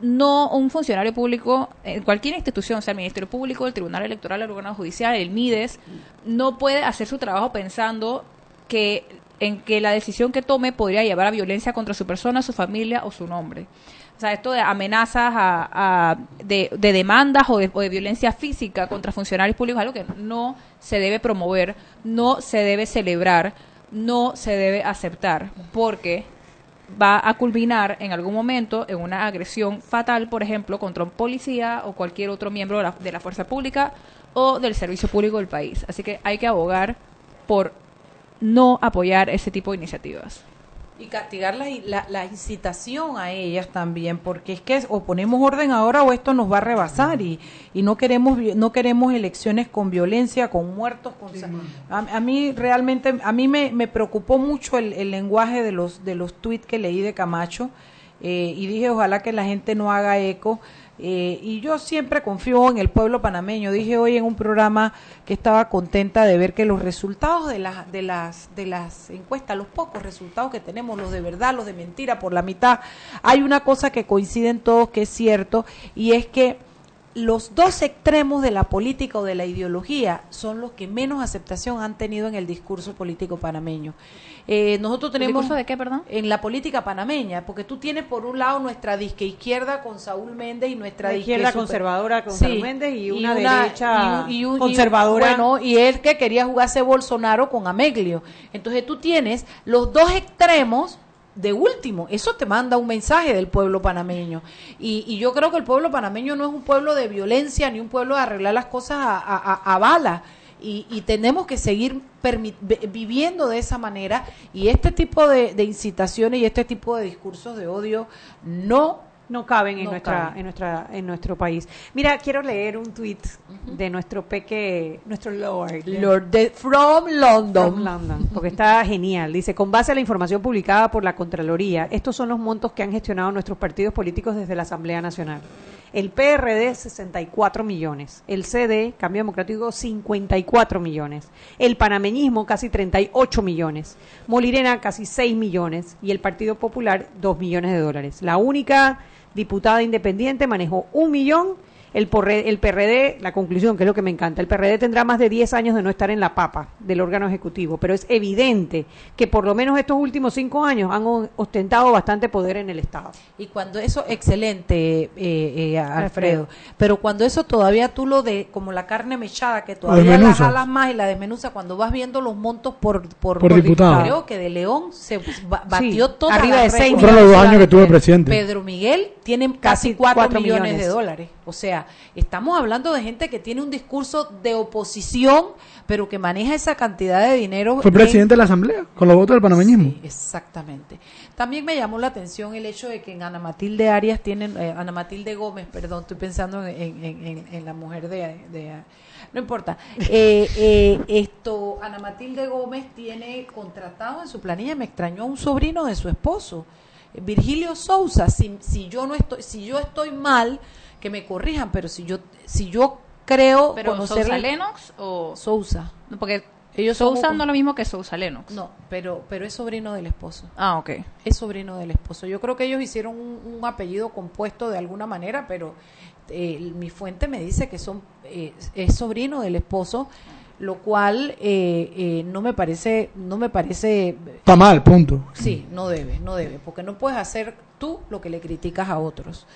no un funcionario público en cualquier institución, sea el Ministerio Público, el Tribunal Electoral, el órgano judicial, el MIDES, no puede hacer su trabajo pensando que en que la decisión que tome podría llevar a violencia contra su persona, su familia o su nombre. O sea, esto de amenazas a- de, de demandas o de, o de violencia física contra funcionarios públicos es algo que no se debe promover, no se debe celebrar, no se debe aceptar, porque va a culminar en algún momento en una agresión fatal, por ejemplo, contra un policía o cualquier otro miembro de la, de la fuerza pública o del servicio público del país. Así que hay que abogar por no apoyar ese tipo de iniciativas. Y castigar la, la, la incitación a ellas también, porque es que o ponemos orden ahora o esto nos va a rebasar y, y no queremos no queremos elecciones con violencia, con muertos, con a, a mí realmente a mí me, me preocupó mucho el, el lenguaje de los de los tweets que leí de Camacho eh, y dije ojalá que la gente no haga eco Eh, y yo siempre confío en el pueblo panameño. Dije hoy en un programa que estaba contenta de ver que los resultados de las, de las, de las encuestas, los pocos resultados que tenemos, los de verdad, los de mentira, por la mitad, hay una cosa que coinciden todos que es cierto y es que los dos extremos de la política o de la ideología son los que menos aceptación han tenido en el discurso político panameño. Eh, nosotros tenemos discurso de qué, perdón? en la política panameña, porque tú tienes por un lado nuestra disque izquierda con Saúl Méndez y nuestra disque izquierda super- conservadora con Saúl Méndez y una derecha y- y un- y- conservadora. bueno, y él que quería jugarse Bolsonaro con Ameglio. Entonces tú tienes los dos extremos de último, eso te manda un mensaje del pueblo panameño. Y, yo creo que el pueblo panameño no es un pueblo de violencia ni un pueblo de arreglar las cosas a, a, bala. Y, y tenemos que seguir viviendo de esa manera. Y este tipo de incitaciones y este tipo de discursos de odio no no caben en No nuestra caben. en nuestra en nuestro país. Mira, quiero leer un tweet de nuestro peque, nuestro Lord, Lord de- from London. From London, porque está genial. Dice, con base a la información publicada por la Contraloría, estos son los montos que han gestionado nuestros partidos políticos desde la Asamblea Nacional. El PRD, 64 millones. El CD, Cambio Democrático, 54 millones. El panameñismo, casi 38 millones. Molirena, casi 6 millones. Y el Partido Popular, 2 millones de dólares. La única diputada independiente manejó un millón. El, porre- el PRD, la conclusión, que es lo que me encanta, el PRD tendrá más de 10 años de no estar en la papa del órgano ejecutivo, pero es evidente que por lo menos estos últimos cinco años han ostentado bastante poder en el Estado. Y cuando eso, excelente, eh, eh, Alfredo, pero cuando eso todavía tú lo de, como la carne mechada, que todavía la jalas más y la desmenuza, cuando vas viendo los montos por, por, Por diputado. creo que de León se ba- batió Sí, toda arriba la de seis regla. Fueron los dos años que tuve presidente. Pedro Miguel tiene casi Casi 4 cuatro millones, millones. de dólares. O sea, estamos hablando de gente que tiene un discurso de oposición, pero que maneja esa cantidad de dinero. Fue en- presidente de la Asamblea, con los votos del panameñismo. Exactamente. También me llamó la atención el hecho de que en Ana Matilde Arias tienen, eh, Ana Matilde Gómez, perdón, estoy pensando en, en- en- en la mujer de, de- no importa. Eh, eh, esto, Ana Matilde Gómez tiene contratado en su planilla, me extrañó a un sobrino de su esposo, Virgilio Sousa. Si, si yo no estoy, si yo estoy mal, que me corrijan, pero si yo, si yo creo ¿Pero conocer Sousa Lennox o...? Sousa. No, porque Ellos son Sousa como- no es lo mismo que Sousa Lennox. No, pero, pero es sobrino del esposo. Ah, ok. Es sobrino del esposo. Yo creo que ellos hicieron un, un apellido compuesto de alguna manera, pero eh, mi fuente me dice que son eh, es sobrino del esposo, lo cual eh, eh, no me parece no me parece Está mal, punto. Sí, no debe, no debe, porque no puedes hacer tú lo que le criticas a otros.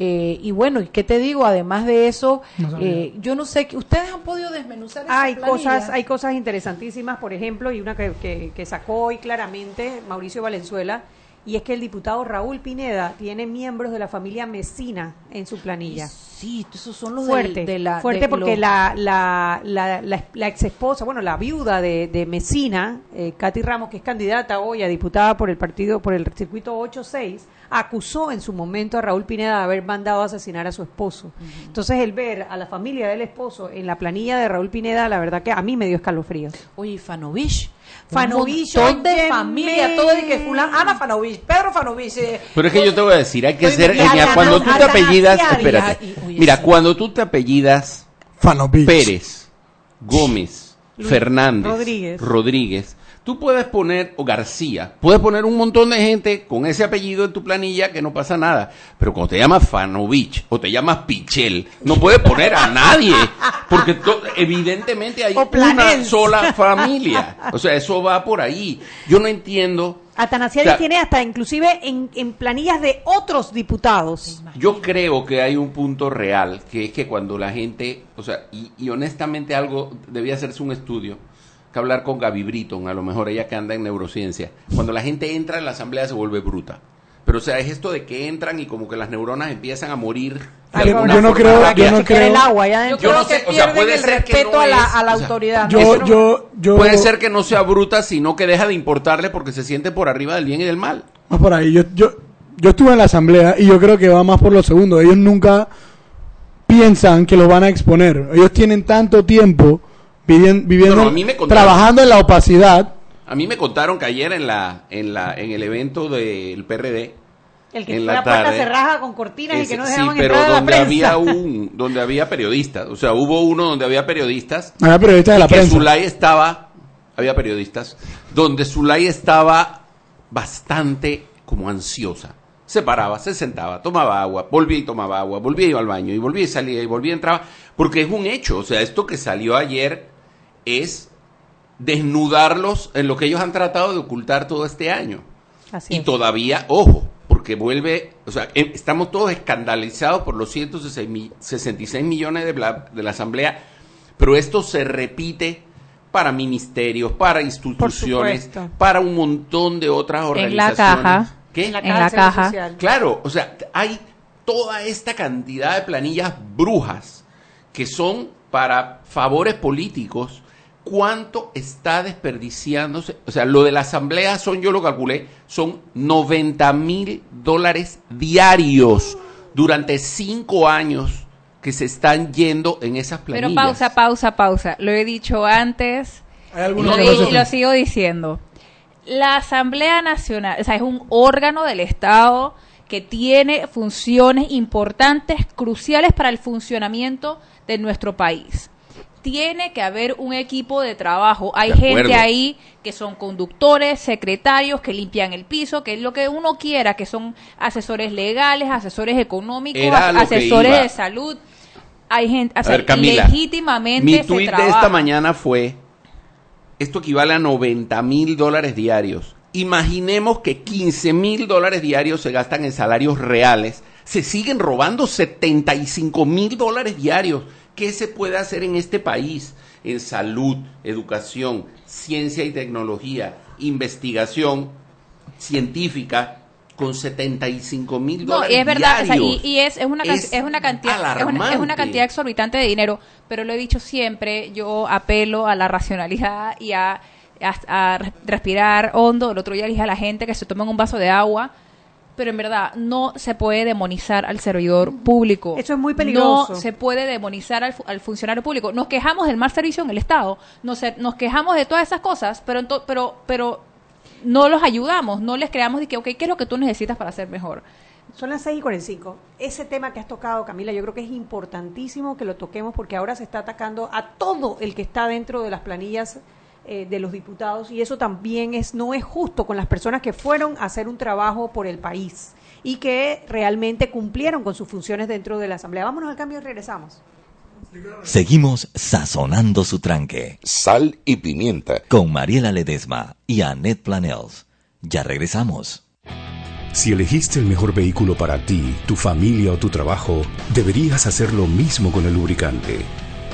Eh, y bueno, ¿y qué te digo? Además de eso, No eh, yo no sé, ¿ustedes han podido desmenuzar esa Hay planilla? cosas, hay cosas interesantísimas, por ejemplo, y una que, que- que sacó hoy claramente Mauricio Valenzuela, y es que el diputado Raúl Pineda tiene miembros de la familia Mesina en su planilla. Sí, esos son los fuerte, del- de la- fuerte de porque los- la, la, la, la, la ex esposa, bueno, la viuda de, de Mesina, eh, Katy Ramos, que es candidata hoy a diputada por el partido, por el circuito 8-6, acusó en su momento a Raúl Pineda de haber mandado a asesinar a su esposo. Entonces, el ver a la familia del esposo en la planilla de Raúl Pineda, la verdad que a mí me dio escalofríos. Oye, Fanovich. Fanovich, un montón de familia, todo de que fulano, Ana Fanovich, Pedro Fanovich. eh, Pero es que yo te voy a decir, hay que ser, cuando tú te apellidas, espérate, y- oye, mira, sí. cuando tú te apellidas Fanovich. Pérez, Gómez, Luis Fernández, Rodríguez. Rodríguez, tú puedes poner, o García, puedes poner un montón de gente con ese apellido en tu planilla que no pasa nada. Pero cuando te llamas Fanovich o te llamas Pichel, no puedes poner a nadie, porque evidentemente hay una sola familia. O sea, eso va por ahí. Yo no entiendo. Atanasiadi O sea, tiene hasta inclusive en, en planillas de otros diputados. Yo creo que hay un punto real, que es que cuando la gente, o sea, y, y honestamente algo, debía hacerse un estudio, que hablar con Gaby Britton, a lo mejor ella que anda en neurociencia, cuando la gente entra en la asamblea se vuelve bruta. Pero o sea, es esto de que entran y como que las neuronas empiezan a morir. Ay, yo no creo- yo no creo- el agua ya Yo, Yo creo no sé, que o sea, puede el ser que respeto no a, la, a la o sea, autoridad. Yo, no- yo, yo. Puede ser que no sea bruta, sino que deja de importarle porque se siente por arriba del bien y del mal. Más por ahí. Yo, yo, yo estuve en la asamblea y yo creo que va más por lo segundo. Ellos nunca piensan que lo van a exponer. Ellos tienen tanto tiempo vivien- viviendo, No, no, a mí me contaron. trabajando en la opacidad. A mí me contaron que ayer en la en la en el evento del PRD El que en la, la puerta tarde. cerrada con cortinas y que no sí, dejaban pero entrar a la donde prensa. había un, donde había periodistas, o sea, hubo uno donde había periodistas. Había periodistas de la que prensa. Zulay estaba, había periodistas, donde Zulay estaba bastante como ansiosa. Se paraba, se sentaba, tomaba agua, volvía y tomaba agua, volvía y iba al baño, y volvía y salía, y volvía y entraba, porque es un hecho, o sea, esto que salió ayer es desnudarlos en lo que ellos han tratado de ocultar todo este año. Así Y es. todavía, ojo, porque vuelve, o sea, estamos todos escandalizados por los 166 mi- 66 millones de, bla- de la Asamblea, pero esto se repite para ministerios, para instituciones, para un montón de otras En organizaciones. la caja. ¿Qué? En la En la caja caja. Social. Claro, o sea, hay toda esta cantidad de planillas brujas que son para favores políticos. ¿Cuánto está desperdiciándose? O sea, lo de la asamblea son, yo lo calculé, son 90 mil dólares diarios durante cinco años que se están yendo en esas planillas. Pero pausa, pausa, pausa. Lo he dicho antes Hay y algunos lo, di- lo sigo diciendo. La Asamblea Nacional, o sea, es un órgano del Estado que tiene funciones importantes, cruciales para el funcionamiento de nuestro país. Tiene que haber un equipo de trabajo. Hay De gente ahí que son conductores, secretarios, que limpian el piso, que es lo que uno quiera, que son asesores legales, asesores económicos, asesores de salud. Hay gente, o A sea, ver, Camila, legítimamente Mi se tuit de esta mañana fue, esto equivale a 90 mil dólares diarios. Imaginemos que 15 mil dólares diarios se gastan en salarios reales. Se siguen robando 75 mil dólares diarios. ¿Qué se puede hacer en este país? En salud, educación, ciencia y tecnología, investigación científica con 75 mil No, dólares y es verdad, o sea, y, es, es, una, Es es, una cantidad, es, una, es una alarmante. cantidad exorbitante de dinero, pero lo he dicho siempre, yo apelo a la racionalidad y a, a- a respirar hondo. El otro día dije a la gente que se tomen un vaso de agua, pero en verdad no se puede demonizar al servidor público. Eso es muy peligroso. No se puede demonizar al, fu- al funcionario público. Nos quejamos del mal servicio en el Estado, nos, nos quejamos de todas esas cosas, pero, pero, pero no los ayudamos, no les creamos de que, ok, ¿qué es lo que tú necesitas para ser mejor? Son las 6 y 45. Ese tema que has tocado, Camila, yo creo que es importantísimo que lo toquemos porque ahora se está atacando a todo el que está dentro de las planillas eh, de los diputados y eso también es no es justo con las personas que fueron a hacer un trabajo por el país y que realmente cumplieron con sus funciones dentro de la Asamblea. Vámonos al cambio y regresamos. Seguimos sazonando su tranque. Sal y pimienta. Con Mariela Ledesma y Annette Planels. Ya regresamos. Si elegiste el mejor vehículo para ti, tu familia o tu trabajo, deberías hacer lo mismo con el lubricante.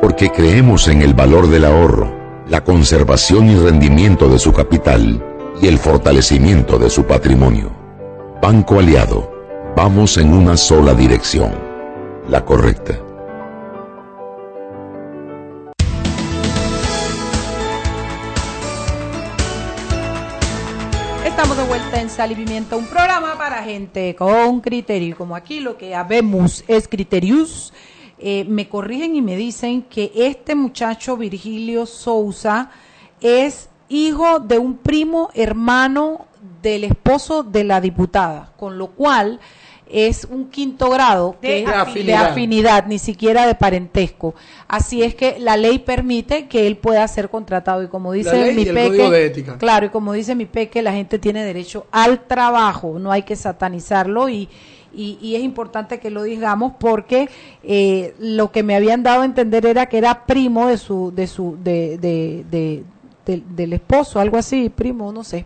porque creemos en el valor del ahorro, la conservación y rendimiento de su capital y el fortalecimiento de su patrimonio. Banco Aliado, vamos en una sola dirección, la correcta. Estamos de vuelta en Sal y Pimienta, un programa para gente con criterio. Como aquí lo que habemos es criterios, eh, me corrigen y me dicen que este muchacho Virgilio Sousa es hijo de un primo hermano del esposo de la diputada, con lo cual es un quinto grado De que es afinidad. de afinidad, ni siquiera de parentesco. Así es que la ley permite que él pueda ser contratado y como dice mi peque, código de ética. claro, y como dice mi peque, la gente tiene derecho al trabajo, no hay que satanizarlo y y, y es importante que lo digamos porque eh, lo que me habían dado a entender era que era primo de su de su de, de, de- del- del esposo, algo así, primo, no sé.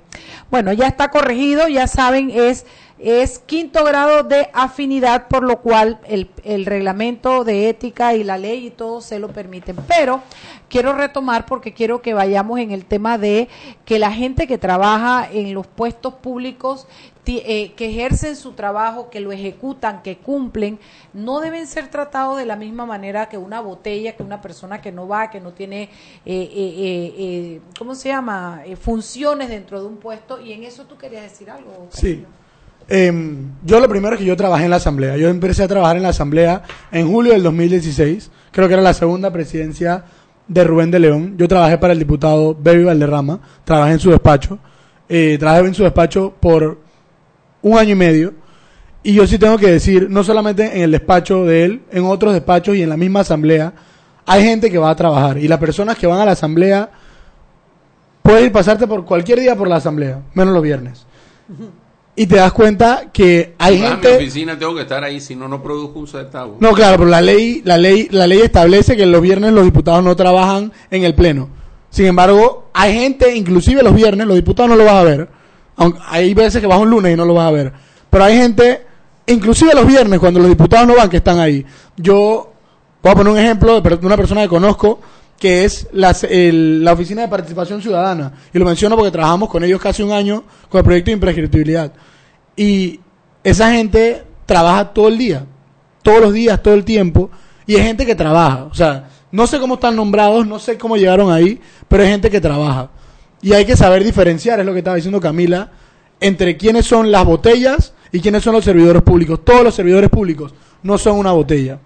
Bueno, ya está corregido, ya saben, es es quinto grado de afinidad, por lo cual el, el reglamento de ética y la ley y todo se lo permiten. Pero quiero retomar porque quiero que vayamos en el tema de que la gente que trabaja en los puestos públicos, eh, que ejercen su trabajo, que lo ejecutan, que cumplen, no deben ser tratados de la misma manera que una botella, que una persona que no va, que no tiene, eh, eh, eh, eh, ¿cómo se llama?, funciones dentro de un puesto. Y en eso tú querías decir algo. Sí. Em, yo lo primero es que yo trabajé en la asamblea. Yo empecé a trabajar en la asamblea en julio del 2016. Creo que era la segunda presidencia de Rubén de León. Yo trabajé para el diputado Baby Valderrama. Trabajé en su despacho. Eh, trabajé en su despacho por un año y medio. Y yo sí tengo que decir, no solamente en el despacho de él, en otros despachos y en la misma asamblea, hay gente que va a trabajar. Y las personas que van a la asamblea, puedes pasarte por cualquier día por la asamblea, menos los viernes. Y te das cuenta que hay gente... mi oficina tengo que estar ahí, si no, no produzco un centavo. No, claro, pero la ley, la ley, la ley establece que los viernes los diputados no trabajan en el pleno. Sin embargo, hay gente, inclusive los viernes, los diputados no lo vas a ver. Aunque hay veces que vas un lunes y no lo vas a ver. Pero hay gente, inclusive los viernes, cuando los diputados no van, que están ahí. Yo voy a poner un ejemplo de una persona que conozco, que es la Oficina de Participación Ciudadana. Y lo menciono porque trabajamos con ellos casi un año con el proyecto de imprescriptibilidad. Y esa gente trabaja todo el día, todos los días, todo el tiempo, y es gente que trabaja. O sea, no sé cómo están nombrados, no sé cómo llegaron ahí, pero es gente que trabaja. Y hay que saber diferenciar, es lo que estaba diciendo Camila, entre quiénes son las botellas y quiénes son los servidores públicos. Todos los servidores públicos no son una botella.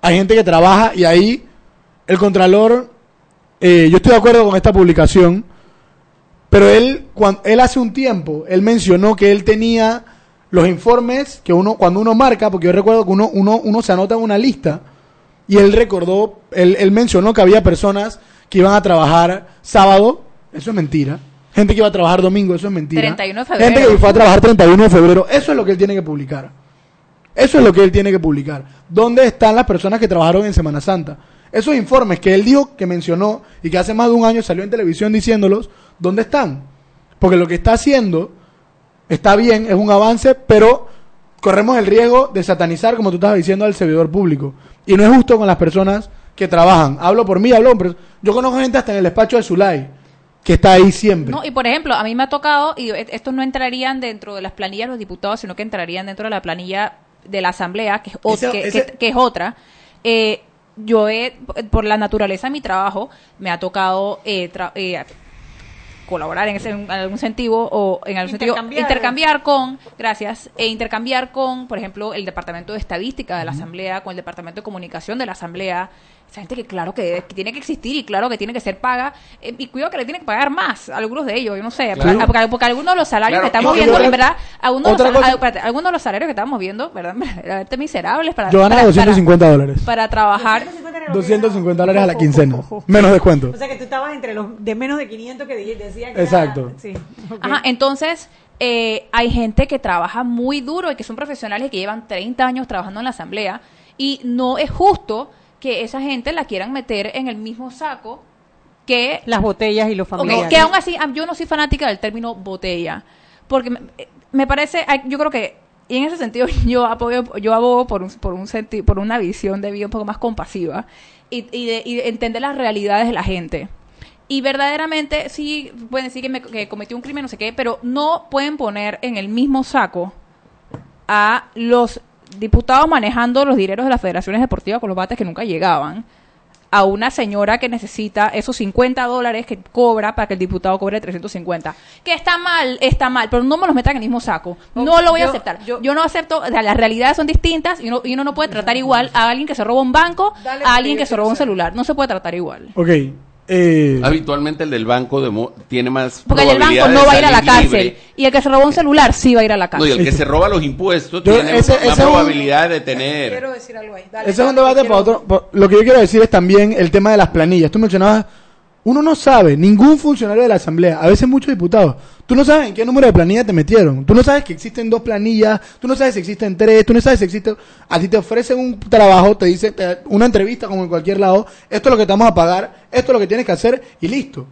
Hay gente que trabaja y ahí el Contralor, eh, yo estoy de acuerdo con esta publicación, pero él, cuando, él hace un tiempo, él mencionó que él tenía los informes que uno, cuando uno marca, porque yo recuerdo que uno, uno, uno se anota en una lista, y él recordó, él, él mencionó que había personas que iban a trabajar sábado, eso es mentira. Gente que iba a trabajar domingo, eso es mentira. 31 de febrero. Gente que fue a trabajar 31 de febrero, eso es lo que él tiene que publicar. Eso es lo que él tiene que publicar. ¿Dónde están las personas que trabajaron en Semana Santa? Esos informes que él dijo, que mencionó y que hace más de un año salió en televisión diciéndolos, ¿dónde están? Porque lo que está haciendo está bien, es un avance, pero corremos el riesgo de satanizar, como tú estabas diciendo, al servidor público. Y no es justo con las personas que trabajan. Hablo por mí, hablo por... Yo conozco gente hasta en el despacho de Zulay, que está ahí siempre. No, y por ejemplo, a mí me ha tocado, y e- estos no entrarían dentro de las planillas de los diputados, sino que entrarían dentro de la planilla de la Asamblea, que es, ot- Ese- que, ese- que- que es otra. Eh, yo he, por la naturaleza de mi trabajo, me ha tocado eh, tra- eh, colaborar en, ese, en algún sentido o en algún sentido Intercambiar. intercambiar con gracias e intercambiar con por ejemplo el departamento de estadística de la asamblea con el departamento de comunicación de la asamblea esa gente que claro que, que tiene que existir y claro que tiene que ser paga eh, y cuidado que le tienen que pagar más a algunos de ellos yo no sé Claro. porque, porque algunos de los salarios Claro, que estamos viendo en verdad algunos de, los, sal- espérate, algunos de los salarios que estamos viendo verdad miserables para Yo ganaba para- 250 dólares. para trabajar 250 dólares a la quincena. Menos descuento. O sea que tú estabas entre los de menos de 500 que decían que Exacto. era- sí. ok. Ajá, entonces eh, hay gente que trabaja muy duro y que son profesionales que llevan 30 años trabajando en la asamblea y no es justo que esa gente la quieran meter en el mismo saco que las botellas y los familiares. que aún así, ah, yo no soy fanática del término botella, porque me, me parece, yo creo que, y en ese sentido yo apoyo, yo abogo por un, por un senti- por una visión de vida un poco más compasiva y, y de, y de entender las realidades de la gente. Y verdaderamente sí pueden decir que, me, que cometió un crimen, no sé qué, pero no pueden poner en el mismo saco a los diputados manejando los dineros de las federaciones deportivas con los bates que nunca llegaban a una señora que necesita esos 50 dólares que cobra para que el diputado cobre 350. Que está mal, está mal, pero no me los metan en el mismo saco. No lo voy a yo- aceptar. Yo, no acepto, o sea, las realidades son distintas y uno, y uno no puede tratar igual a alguien que se roba un banco, Dale, a alguien que se roba un celular. No se puede tratar igual. Ok. Eh, Habitualmente el del banco demo- tiene más Porque el del banco de no va a ir a la cárcel. libre. Y el que se roba un celular sí va a ir a la No, cárcel. y el que se roba los impuestos Yo- tiene ese- más ese es un- probabilidad de tener. Quiero decir algo ahí. Dale, Ese es un debate quiero- para otro. Lo que yo quiero decir es también el tema de las planillas. Tú mencionabas, uno no sabe, ningún funcionario de la Asamblea, a veces muchos diputados, tú no sabes en qué número de planilla te metieron. Tú no sabes que existen dos planillas, tú no sabes si existen tres, tú no sabes si existe. A ti te ofrecen un trabajo, te dicen te- una entrevista como en cualquier lado, esto es lo que te vamos a pagar, esto es lo que tienes que hacer y listo.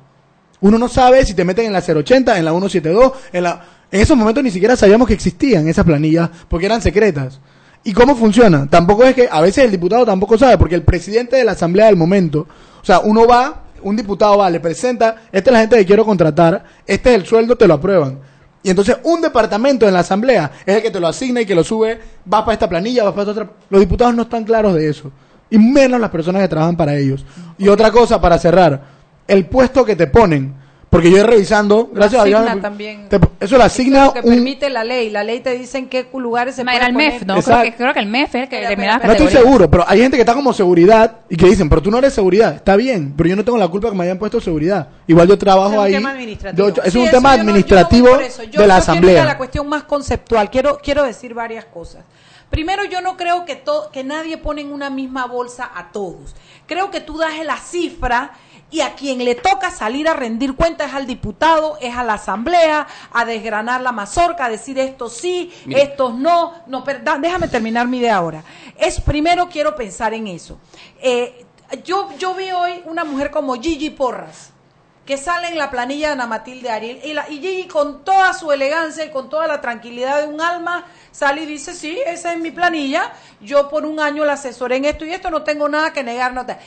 Uno no sabe si te meten en la 080, en la 172, en la... En esos momentos ni siquiera sabíamos que existían esas planillas porque eran secretas. ¿Y cómo funciona? Tampoco es que a veces el diputado tampoco sabe porque el presidente de la asamblea del momento, o sea, uno va, un diputado va, le presenta, esta es la gente que quiero contratar, este es el sueldo, te lo aprueban. Y entonces un departamento en la asamblea es el que te lo asigna y que lo sube, vas para esta planilla, vas para otra. Los diputados no están claros de eso. Y menos las personas que trabajan para ellos. Y otra cosa para cerrar, el puesto que te ponen. Porque yo he revisando, gracias a Dios, Asigna también. te- eso lo asigna Lo que un, permite la ley. La ley te dice en qué lugares se era el poner. MEF, ¿no? Creo que, creo que el MEF es el que determina No estoy seguro, pero hay gente que está como seguridad y que dicen, pero tú no eres seguridad. Está bien, pero yo no tengo la culpa que me hayan puesto seguridad. Igual yo trabajo Es un ahí. tema administrativo. es Sí, un eso tema yo no- yo no voy administrativo de la a asamblea. la cuestión más conceptual. Quiero, quiero decir varias cosas. Primero, yo no creo que, to- que nadie pone en una misma bolsa a todos. Creo que tú das la cifra y a quien le toca salir a rendir cuentas es al diputado, es a la asamblea, a desgranar la mazorca, a decir esto sí, Mire. estos no. No, pero da- déjame terminar mi idea ahora. Es primero quiero pensar en eso. Eh, yo, yo vi hoy una mujer como Gigi Porras que sale en la planilla de Ana Matilde Ariel y, la, y Gigi con toda su elegancia y con toda la tranquilidad de un alma sale y dice, sí, esa es mi planilla, yo por un año la asesoré en esto y esto, no tengo nada que negar. No, te-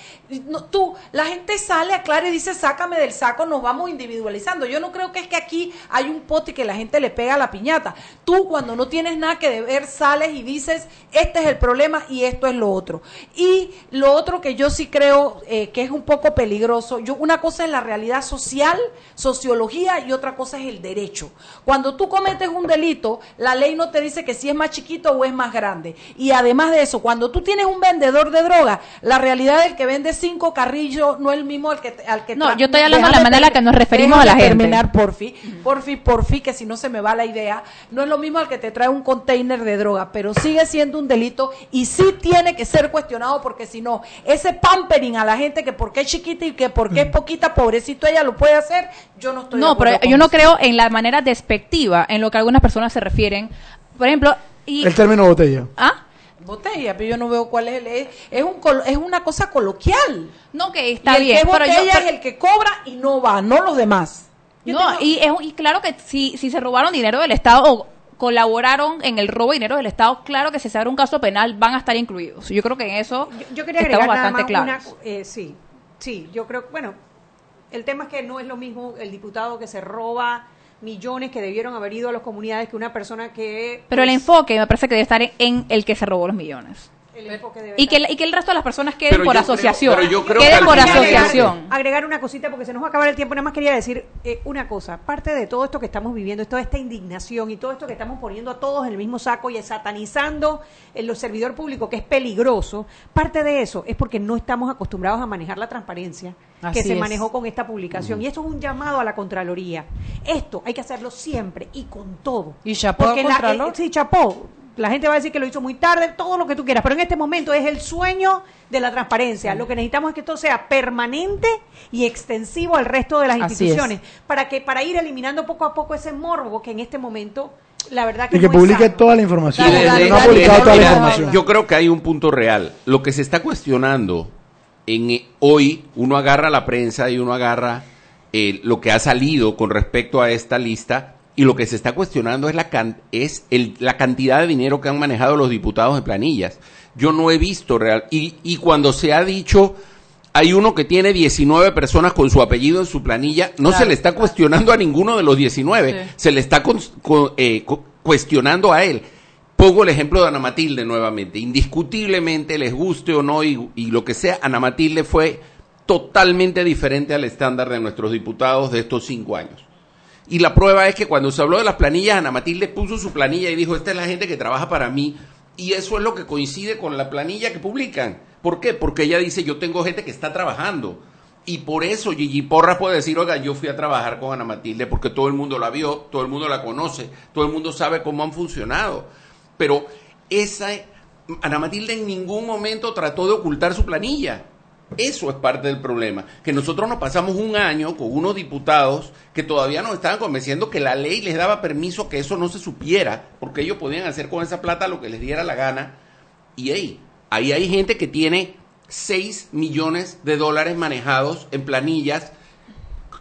tú, la gente sale, aclara y dice, sácame del saco, nos vamos individualizando. Yo no creo que es que aquí hay un pote que la gente le pega la piñata. Tú cuando no tienes nada que deber sales y dices, este es el problema y esto es lo otro. Y lo otro que yo sí creo eh, que es un poco peligroso, yo una cosa es la realidad social, sociología y otra cosa es el derecho. Cuando tú cometes un delito, la ley no te dice que si es más chiquito o es más grande. Y además de eso, cuando tú tienes un vendedor de droga, la realidad del que vende cinco carrillos no es el mismo al que al que No, yo estoy hablando de la manera en la que nos referimos a la gente. terminar, porfi, porfi, porfi, que si no se me va la idea, no es lo mismo al que te trae un container de droga, pero sigue siendo un delito y sí tiene que ser cuestionado porque si no, ese pampering a la gente que porque es chiquita y que porque es poquita, pobrecito ella lo puede hacer, yo no estoy de No, pero yo no creo en la manera despectiva en lo que algunas personas se refieren. Por ejemplo, y El término botella. ¿Ah? Botella, pero yo no veo cuál es el... Es, es un, col- es una cosa coloquial. No, que está y el bien, que es pero yo- botella pero- es el que cobra y no va, no los demás. Yo no, tengo- y, es- y claro que si, si se robaron dinero del Estado o colaboraron en el robo de dinero del Estado, claro que si se abre un caso penal van a estar incluidos. Yo creo que en eso Yo quería estamos nada bastante más claros. una, eh, sí, sí, yo creo, bueno, el tema es que no es lo mismo el diputado que se roba millones que debieron haber ido a las comunidades que una persona que... Pero el pues, enfoque me parece que debe estar en, en el que se robó los millones. El Y que, y que el resto de las personas queden Pero por yo creo- asociación. pero yo creo que queden al por final- asociación. agregar una cosita porque se nos va a acabar el tiempo. Nada más quería decir eh, una cosa. Parte de todo esto que estamos viviendo, toda esta indignación y todo esto que estamos poniendo a todos en el mismo saco y satanizando en los servidor público, que es peligroso, parte de eso es porque no estamos acostumbrados a manejar la transparencia Así que se es. manejó con esta publicación. Y esto es un llamado a la Contraloría. Esto hay que hacerlo siempre y con todo. Y chapó Porque la- eh, sí, chapó. La gente va a decir que lo hizo muy tarde, todo lo que tú quieras, pero en este momento es el sueño de la transparencia. Lo que necesitamos es que esto sea permanente y extensivo al resto de las Así instituciones, para que para ir eliminando poco a poco ese morbo que en este momento, la verdad que Y que no es publique sano. toda la información. No ha publicado toda la información. Yo creo que hay un punto real. Lo que se está cuestionando en, eh, hoy uno agarra la prensa y uno agarra eh, lo que ha salido con respecto a esta lista y lo que se está cuestionando es la, can- es el- la cantidad de dinero que han manejado los diputados de planillas. Yo no he visto real. Y, y cuando se ha dicho, hay uno que tiene 19 personas con su apellido en su planilla, no se le está cuestionando a ninguno de los 19, Sí. se le está con- con- eh, cu- cuestionando a él. Pongo el ejemplo de Ana Matilde nuevamente. Indiscutiblemente, les guste o no y, y lo que sea, Ana Matilde fue totalmente diferente al estándar de nuestros diputados de estos cinco años. Y la prueba es que cuando se habló de las planillas, Ana Matilde puso su planilla y dijo, esta es la gente que trabaja para mí. Y eso es lo que coincide con la planilla que publican. ¿Por qué? Porque ella dice, yo tengo gente que está trabajando. Y por eso Gigi Porras puede decir, oiga, yo fui a trabajar con Ana Matilde porque todo el mundo la vio, todo el mundo la conoce, todo el mundo sabe cómo han funcionado. Pero esa, Ana Matilde en ningún momento trató de ocultar su planilla. Eso es parte del problema. Que nosotros nos pasamos un año con unos diputados que todavía nos estaban convenciendo que la ley les daba permiso que eso no se supiera, porque ellos podían hacer con esa plata lo que les diera la gana. Y hey, ahí hay gente que tiene 6 millones de dólares manejados en planillas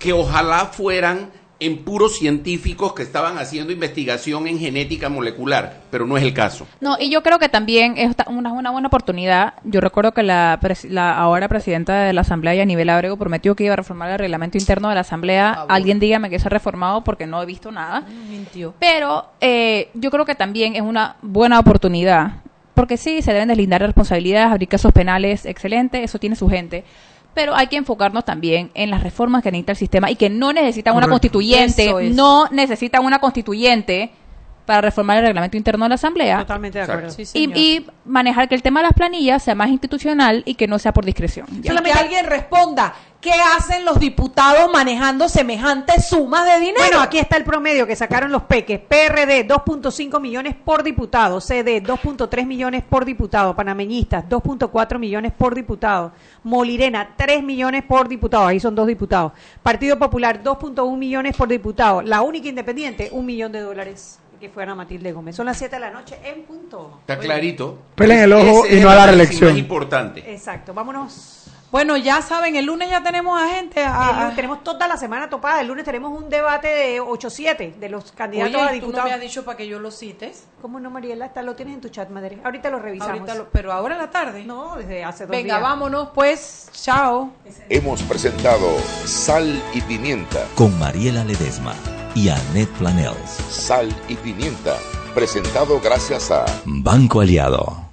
que ojalá fueran en puros científicos que estaban haciendo investigación en genética molecular, pero no es el caso. No, y yo creo que también es una, una buena oportunidad. Yo recuerdo que la, pres- la ahora presidenta de la Asamblea, Yanibel Abrego, prometió que iba a reformar el reglamento interno de la Asamblea. Alguien dígame que se ha reformado porque no he visto nada. Mintió. Pero eh, yo creo que también es una buena oportunidad. Porque sí, se deben deslindar responsabilidades, abrir casos penales, excelente, eso tiene su gente. Pero hay que enfocarnos también en las reformas que necesita el sistema y que no necesitan una constituyente, es. no necesitan una constituyente para reformar el reglamento interno de la Asamblea. Totalmente de acuerdo. Sí, y, y manejar que el tema de las planillas sea más institucional y que no sea por discreción. Ya. Que alguien responda, ¿qué hacen los diputados manejando semejantes sumas de dinero? Bueno, aquí está el promedio que sacaron los peques. PRD, 2.5 millones por diputado. CD, 2.3 millones por diputado. Panameñistas, 2.4 millones por diputado. Molirena, 3 millones por diputado. Ahí son dos diputados. Partido Popular, 2.1 millones por diputado. La única independiente, un millón de dólares. Que fue Ana Matilde Gómez. Son las 7 de la noche en punto. Está clarito. Pelen el ojo Ese y es no a la el reelección. más importante. Exacto, vámonos. Bueno, ya saben, el lunes ya tenemos a gente. A, El lunes tenemos toda la semana topada. El lunes tenemos un debate de 8-7 de los candidatos Oye, a tú no diputados. me has dicho para que yo lo cites. ¿Cómo no, Mariela? Está, lo tienes en tu chat, madre. Ahorita lo revisamos. Ahorita lo- pero ahora en la tarde. No, desde hace dos Venga, días. vámonos pues. Chao. Hemos presentado Sal y Pimienta. Con Mariela Ledesma y Annette Planels. Sal y Pimienta. Presentado gracias a Banco Aliado.